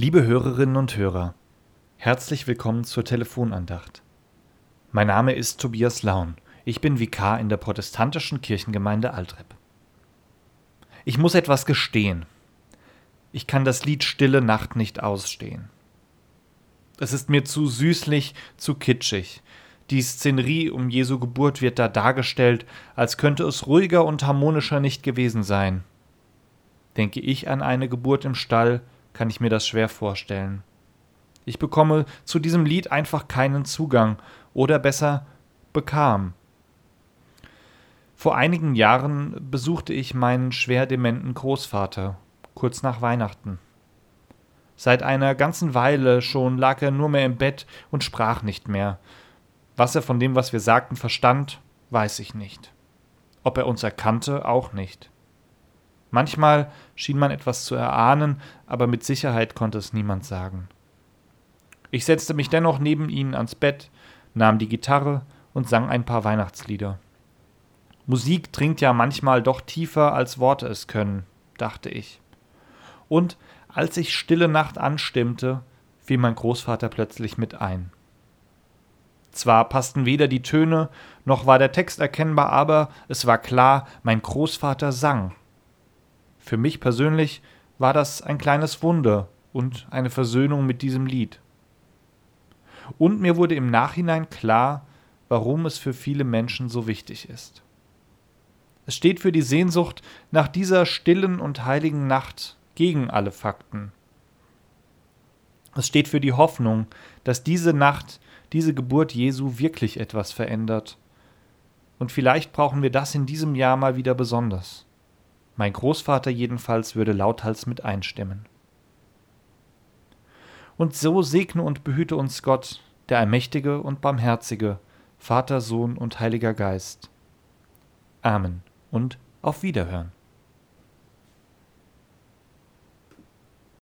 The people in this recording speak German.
Liebe Hörerinnen und Hörer, herzlich willkommen zur Telefonandacht. Mein Name ist Tobias Laun. Ich bin Vikar in der protestantischen Kirchengemeinde Altrep. Ich muss etwas gestehen. Ich kann das Lied Stille Nacht nicht ausstehen. Es ist mir zu süßlich, zu kitschig. Die Szenerie um Jesu Geburt wird da dargestellt, als könnte es ruhiger und harmonischer nicht gewesen sein. Denke ich an eine Geburt im Stall, kann ich mir das schwer vorstellen. Ich bekomme zu diesem Lied einfach keinen Zugang oder besser bekam. Vor einigen Jahren besuchte ich meinen schwer dementen Großvater, kurz nach Weihnachten. Seit einer ganzen Weile schon lag er nur mehr im Bett und sprach nicht mehr. Was er von dem, was wir sagten, verstand, weiß ich nicht. Ob er uns erkannte, auch nicht. Manchmal schien man etwas zu erahnen, aber mit Sicherheit konnte es niemand sagen. Ich setzte mich dennoch neben ihn ans Bett, nahm die Gitarre und sang ein paar Weihnachtslieder. Musik dringt ja manchmal doch tiefer, als Worte es können, dachte ich. Und als ich Stille Nacht anstimmte, fiel mein Großvater plötzlich mit ein. Zwar passten weder die Töne, noch war der Text erkennbar, aber es war klar, mein Großvater sang. Für mich persönlich war das ein kleines Wunder und eine Versöhnung mit diesem Lied. Und mir wurde im Nachhinein klar, warum es für viele Menschen so wichtig ist. Es steht für die Sehnsucht nach dieser stillen und heiligen Nacht gegen alle Fakten. Es steht für die Hoffnung, dass diese Nacht, diese Geburt Jesu wirklich etwas verändert. Und vielleicht brauchen wir das in diesem Jahr mal wieder besonders. Mein Großvater jedenfalls würde lauthals mit einstimmen. Und so segne und behüte uns Gott, der Allmächtige und Barmherzige, Vater, Sohn und Heiliger Geist. Amen und auf Wiederhören.